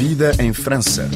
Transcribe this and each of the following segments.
Vida em França.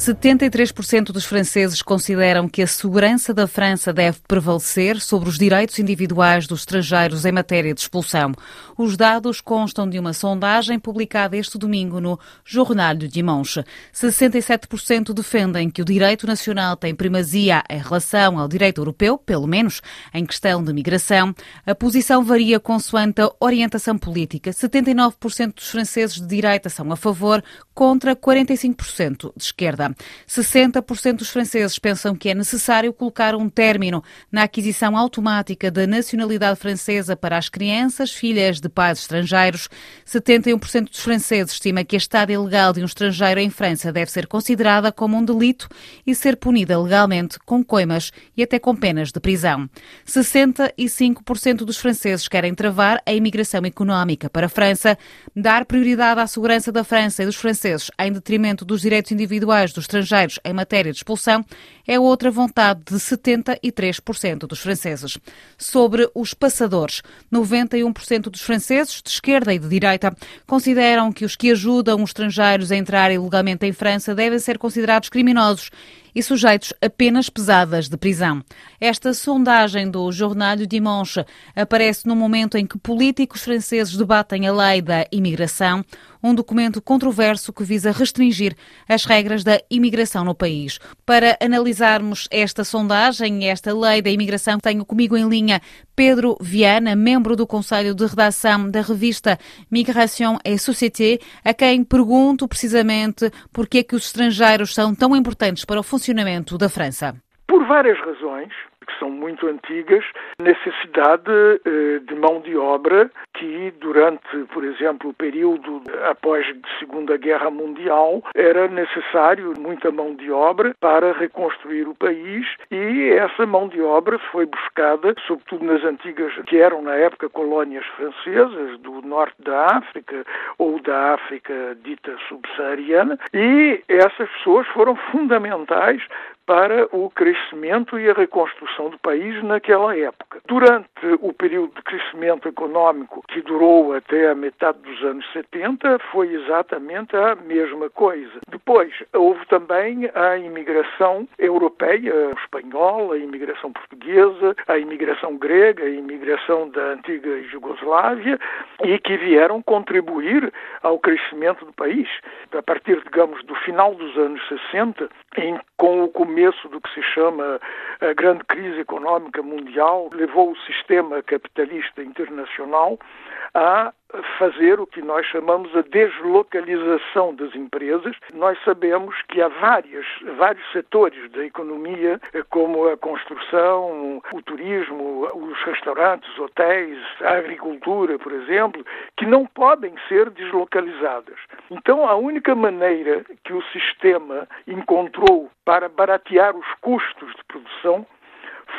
73% dos franceses consideram que a segurança da França deve prevalecer sobre os direitos individuais dos estrangeiros em matéria de expulsão. Os dados constam de uma sondagem publicada este domingo no Journal du Dimanche. 67% defendem que o direito nacional tem primazia em relação ao direito europeu, pelo menos em questão de migração. A posição varia consoante a orientação política. 79% dos franceses de direita são a favor, contra 45% de esquerda. 60% dos franceses pensam que é necessário colocar um término na aquisição automática da nacionalidade francesa para as crianças, filhas de pais estrangeiros. 71% dos franceses estima que a estada ilegal de um estrangeiro em França deve ser considerada como um delito e ser punida legalmente com coimas e até com penas de prisão. 65% dos franceses querem travar a imigração económica para a França, dar prioridade à segurança da França e dos franceses em detrimento dos direitos individuais dos dos estrangeiros em matéria de expulsão é outra vontade de 73% dos franceses. Sobre os passadores, 91% dos franceses, de esquerda e de direita, consideram que os que ajudam os estrangeiros a entrar ilegalmente em França devem ser considerados criminosos e sujeitos a penas pesadas de prisão. Esta sondagem do Jornal du Dimanche aparece no momento em que políticos franceses debatem a lei da imigração, um documento controverso que visa restringir as regras da imigração no país. Para analisarmos esta sondagem esta lei da imigração, tenho comigo em linha Pedro Viana, membro do Conselho de Redação da revista Migration et Société, a quem pergunto precisamente por que é que os estrangeiros são tão importantes para o funcionamento da França. Por várias razões que são muito antigas, necessidade eh, de mão de obra que durante, por exemplo, o período após a Segunda Guerra Mundial era necessário muita mão de obra para reconstruir o país e essa mão de obra foi buscada, sobretudo nas antigas, que eram na época colônias francesas do norte da África ou da África dita subsaariana e essas pessoas foram fundamentais para o crescimento e a reconstrução do país naquela época. Durante o período de crescimento económico que durou até a metade dos anos 70, foi exatamente a mesma coisa. Depois, houve também a imigração europeia, espanhola, a imigração portuguesa, a imigração grega, a imigração da antiga Jugoslávia, e que vieram contribuir ao crescimento do país. A partir, digamos, do final dos anos 60, em, com o começo do que se chama a grande crise económica mundial, levou o sistema capitalista internacional a fazer o que nós chamamos a deslocalização das empresas. Nós sabemos que há vários, vários setores da economia, como a construção, o turismo, os restaurantes, hotéis, a agricultura, por exemplo, que não podem ser deslocalizadas. Então, a única maneira que o sistema encontrou para baratear os custos de produção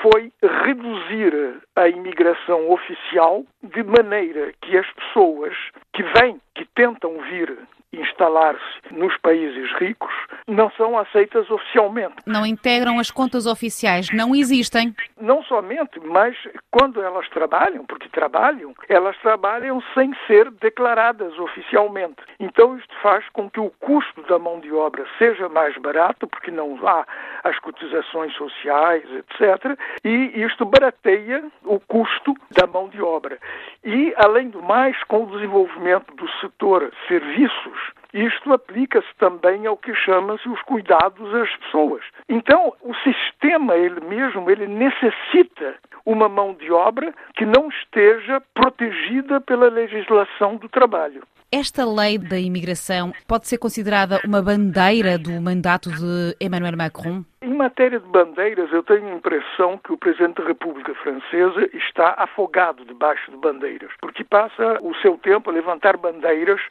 foi reduzir a imigração oficial de maneira que as pessoas que vêm, que tentam vir instalar-se nos países ricos, não são aceitas oficialmente. Não integram as contas oficiais, não existem. Não somente, mas quando elas trabalham, porque trabalham, elas trabalham sem ser declaradas oficialmente. Então isto faz com que o custo da mão de obra seja mais barato, porque não há as cotizações sociais, etc. E isto barateia o custo da mão de obra. E, além do mais, com o desenvolvimento do setor serviços, isto aplica-se também ao que chama-se os cuidados às pessoas. Então, o sistema ele mesmo, ele necessita uma mão de obra que não esteja protegida pela legislação do trabalho. Esta lei da imigração pode ser considerada uma bandeira do mandato de Emmanuel Macron? Em matéria de bandeiras, eu tenho a impressão que o Presidente da República Francesa está afogado debaixo de bandeiras, porque passa o seu tempo a levantar bandeiras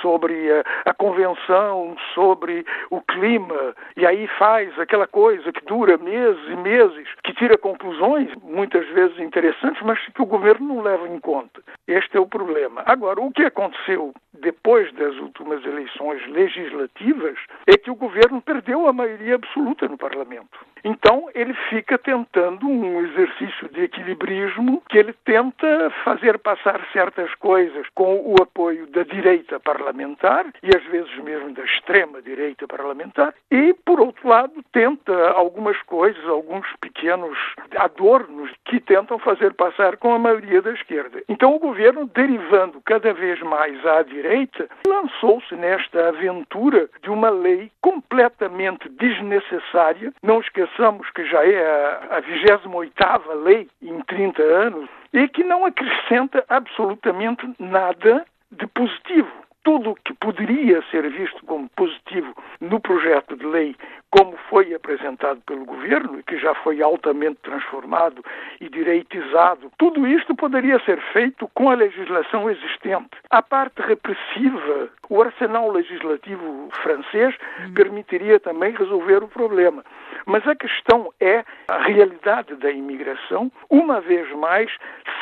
sobre a, a Convenção, sobre o clima, e aí faz aquela coisa que dura meses e meses, que tira conclusões, muitas vezes interessantes, mas que o governo não leva em conta. Este é o problema. Agora, o que aconteceu depois das últimas eleições legislativas é que o governo perdeu a maioria absoluta no Parlamento. Então ele fica tentando um exercício de equilibrismo que ele tenta fazer passar certas coisas com o apoio da direita parlamentar e às vezes mesmo da extrema direita parlamentar e por outro lado tenta algumas coisas, alguns pequenos adornos que tentam fazer passar com a maioria da esquerda. Então o governo, derivando cada vez mais à direita, lançou-se nesta aventura de uma lei completamente desnecessária. Não esqueçamos que já é a 28ª lei em 30 anos e que não acrescenta absolutamente nada de positivo. Tudo o que poderia ser visto como positivo no projeto de lei, como foi apresentado pelo governo e que já foi altamente transformado e direitizado, tudo isto poderia ser feito com a legislação existente. A parte repressiva, o arsenal legislativo francês permitiria também resolver o problema. Mas a questão é a realidade da imigração, uma vez mais,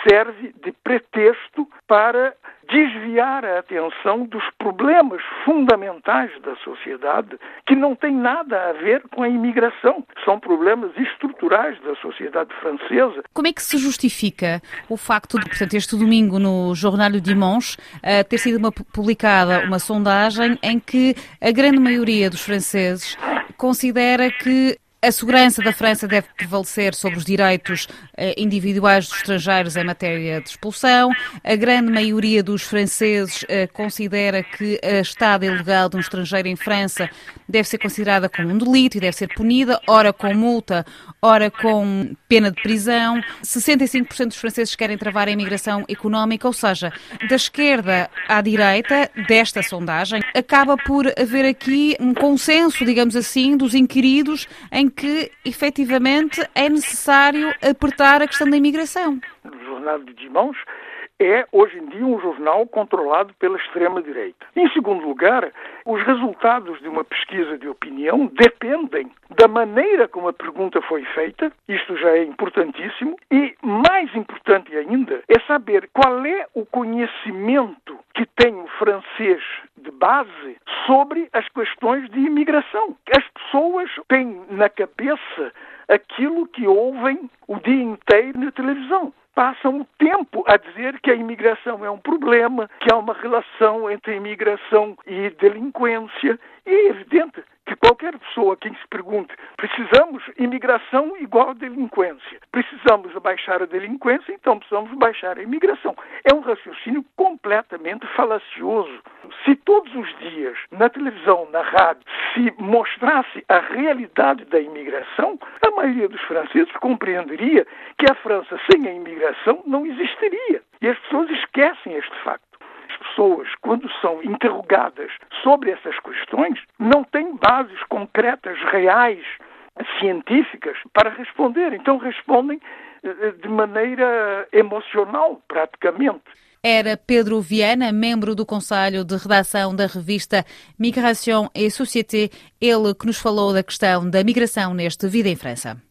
serve de pretexto para desviar a atenção dos problemas fundamentais da sociedade, que não têm nada a ver com a imigração. São problemas estruturais da sociedade francesa. Como é que se justifica o facto de, portanto, este domingo no Jornal du Dimanche uh, ter sido uma, publicada uma sondagem em que a grande maioria dos franceses considera que a segurança da França deve prevalecer sobre os direitos eh, individuais dos estrangeiros em matéria de expulsão. A grande maioria dos franceses eh, considera que a estada ilegal de um estrangeiro em França deve ser considerada como um delito e deve ser punida, ora com multa, ora com pena de prisão. 65% dos franceses querem travar a imigração económica, ou seja, da esquerda à direita desta sondagem, acaba por haver aqui um consenso, digamos assim, dos inquiridos em que efetivamente é necessário apertar a questão da imigração. O Jornal de Dimanche é, hoje em dia, um jornal controlado pela extrema-direita. Em segundo lugar, os resultados de uma pesquisa de opinião dependem da maneira como a pergunta foi feita, isto já é importantíssimo, e mais importante ainda é saber qual é o conhecimento que tem o francês de base sobre as questões de imigração. As pessoas têm na cabeça aquilo que ouvem o dia inteiro na televisão passam o tempo a dizer que a imigração é um problema, que há uma relação entre imigração e delinquência. E é evidente que qualquer pessoa que se pergunte precisamos imigração igual a delinquência, precisamos baixar a delinquência, então precisamos baixar a imigração. É um raciocínio completamente falacioso. Se todos os dias, na televisão, na rádio, se mostrasse a realidade da imigração, a maioria dos franceses compreenderia que a França sem a imigração não existiria. E as pessoas esquecem este facto pessoas, quando são interrogadas sobre essas questões, não têm bases concretas, reais, científicas para responder. Então respondem eh, de maneira emocional, praticamente. Era Pedro Viana, membro do Conselho de Redação da revista Migration et Société, ele que nos falou da questão da migração neste Vida em França.